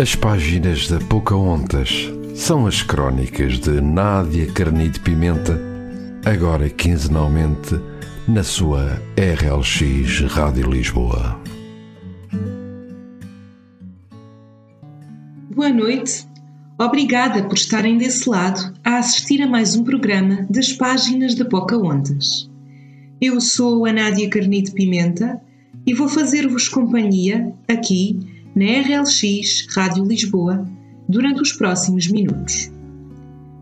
As páginas da Pocahontas são as crónicas de Nádia Carnide Pimenta, agora quinzenalmente na sua RLX Rádio Lisboa. Boa noite. Obrigada por estarem desse lado a assistir a mais um programa das páginas da Pocahontas. Eu sou a Nádia Carnide Pimenta e vou fazer-vos companhia aqui na RLX Rádio Lisboa durante os próximos minutos.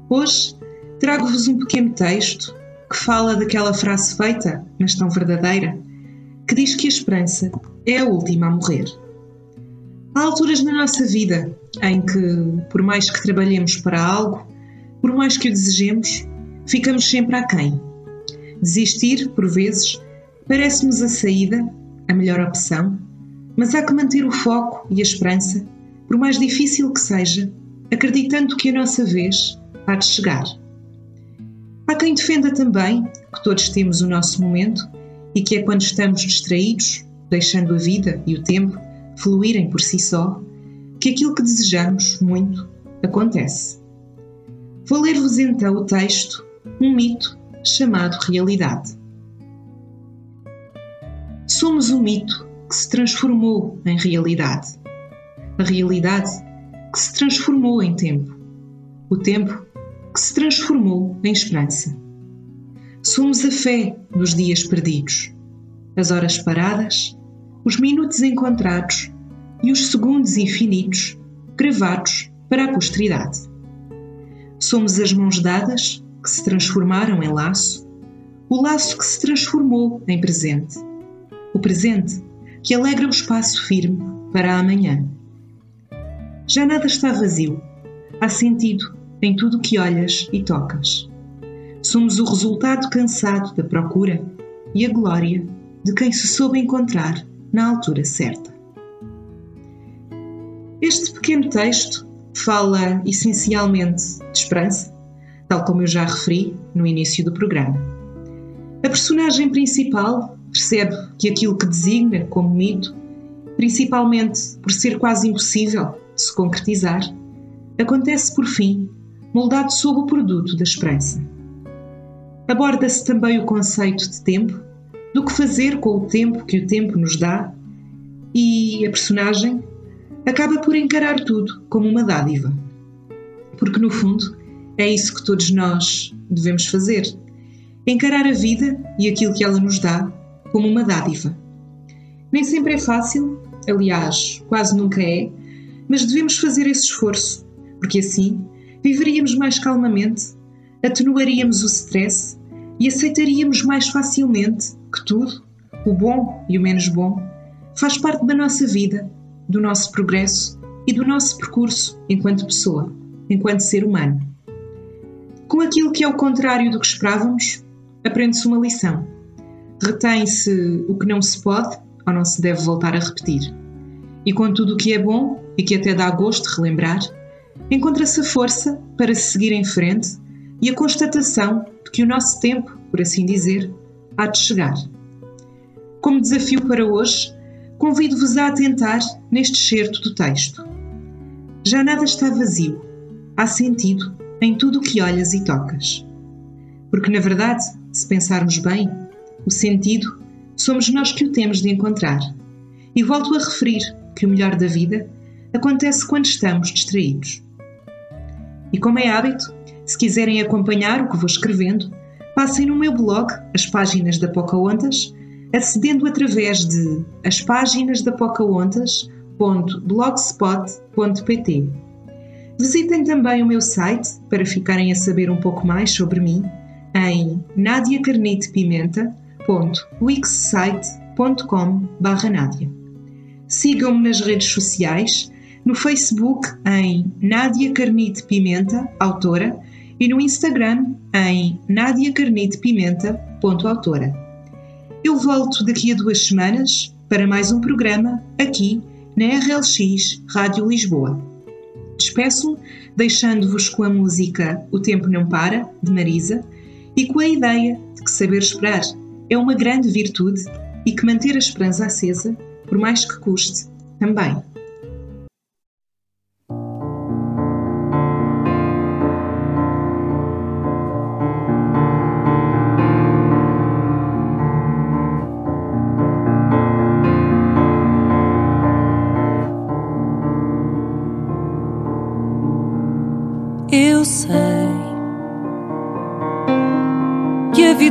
Hoje trago-vos um pequeno texto que fala daquela frase feita, mas tão verdadeira, que diz que a esperança é a última a morrer. Há alturas na nossa vida em que, por mais que trabalhemos para algo, por mais que o desejemos, ficamos sempre aquém. Desistir, por vezes, parece-nos a saída, a melhor opção, mas há que manter o foco e a esperança, por mais difícil que seja, acreditando que a nossa vez há de chegar. Há quem defenda também que todos temos o nosso momento e que é quando estamos distraídos, deixando a vida e o tempo fluírem por si só, que aquilo que desejamos muito acontece. Vou ler-vos então o texto, um mito chamado realidade. Somos um mito que se transformou em realidade. A realidade que se transformou em tempo. O tempo que se transformou em esperança. Somos a fé nos dias perdidos, as horas paradas, os minutos encontrados e os segundos infinitos gravados para a posteridade. Somos as mãos dadas que se transformaram em laço, o laço que se transformou em presente, o presente que alegra o espaço firme para amanhã. Já nada está vazio, há sentido em tudo que olhas e tocas. Somos o resultado cansado da procura e a glória de quem se soube encontrar na altura certa. Este pequeno texto fala essencialmente de esperança, tal como eu já referi no início do programa. A personagem principal percebe que aquilo que designa como mito, principalmente por ser quase impossível de se concretizar, acontece por fim, moldado sob o produto da esperança. Aborda-se também o conceito de tempo, do que fazer com o tempo que o tempo nos dá, e a personagem acaba por encarar tudo como uma dádiva. Porque, no fundo, é isso que todos nós devemos fazer: encarar a vida e aquilo que ela nos dá como uma dádiva. Nem sempre é fácil, aliás, quase nunca é, mas devemos fazer esse esforço, porque assim viveríamos mais calmamente, atenuaríamos o stress e aceitaríamos mais facilmente que tudo, o bom e o menos bom, faz parte da nossa vida, do nosso progresso e do nosso percurso enquanto pessoa, enquanto ser humano. Com aquilo que é o contrário do que esperávamos, aprende-se uma lição retém-se o que não se pode ou não se deve voltar a repetir. E com tudo o que é bom e que até dá gosto relembrar, encontra-se a força para se seguir em frente e a constatação de que o nosso tempo, por assim dizer, há de chegar. Como desafio para hoje, convido-vos a atentar neste excerto do texto. Já nada está vazio, há sentido em tudo o que olhas e tocas. Porque, na verdade, se pensarmos bem, o sentido, somos nós que o temos de encontrar. E volto a referir que o melhor da vida acontece quando estamos distraídos. E como é hábito, se quiserem acompanhar o que vou escrevendo, passem no meu blog as páginas da Pocahontas, acedendo através de aspáginasdaPocahontas.blogspot.pt. Visitem também o meu site para ficarem a saber um pouco mais sobre mim em Nádia. Sigam-me nas redes sociais, no Facebook em Nádia Carnite Pimenta, autora, e no Instagram em nadiacarnitepimenta.autora. Eu volto daqui a duas semanas para mais um programa aqui na RLX Rádio Lisboa. Despeço-me deixando-vos com a música O Tempo Não Para, de Marisa, e com a ideia de que saber esperar é uma grande virtude e que manter a esperança acesa, por mais que custe, também.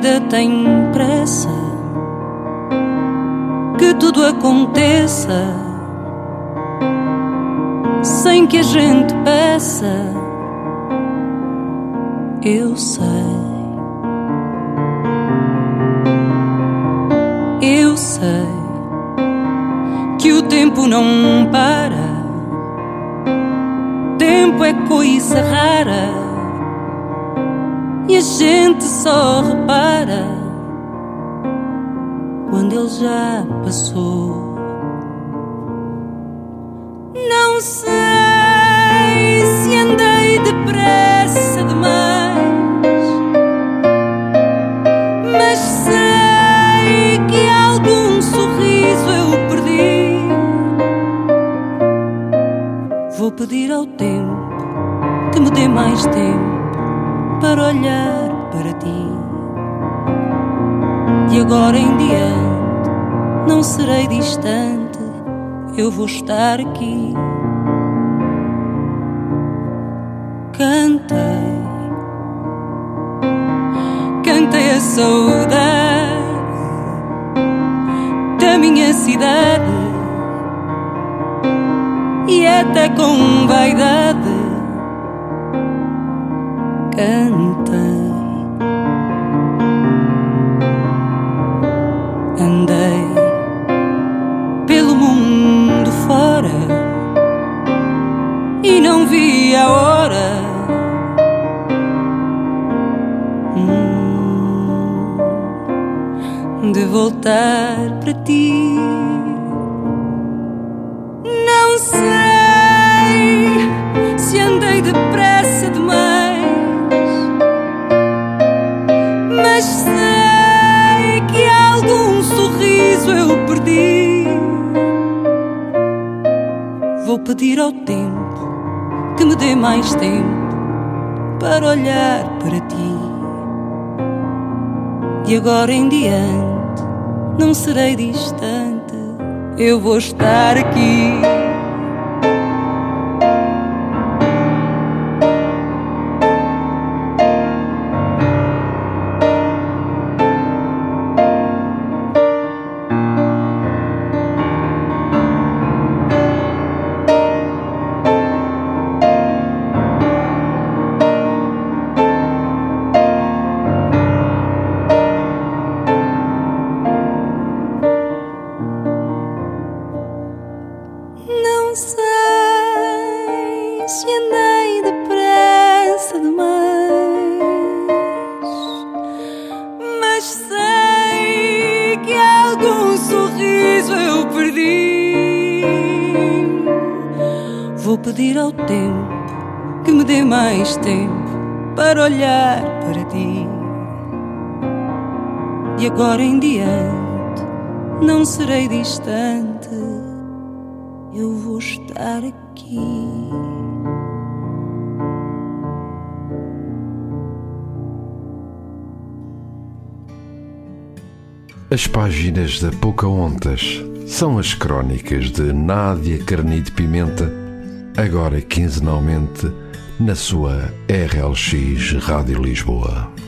Vida tem pressa, que tudo aconteça sem que a gente peça. Eu sei. Eu sei que o tempo não para. Tempo é coisa rara e a gente só repara quando ele já passou. Não sei se andei depressa demais. pedir ao tempo que me dê mais tempo para olhar para ti. De agora em diante não serei distante, eu vou estar aqui. Cantei, cantei a saudade da minha cidade e até com vaidade cantei. Andei pelo mundo fora e não vi a hora. Hum, de voltar para ti. Não sei. Vou pedir ao tempo que me dê mais tempo para olhar para ti. De agora em diante não serei distante, eu vou estar aqui. Pedir ao tempo que me dê mais tempo para olhar para ti. E agora em diante não serei distante, eu vou estar aqui. As páginas da Pocahontas são as crónicas de Nádia Carnide Pimenta agora quinzenalmente na sua RLX Rádio Lisboa.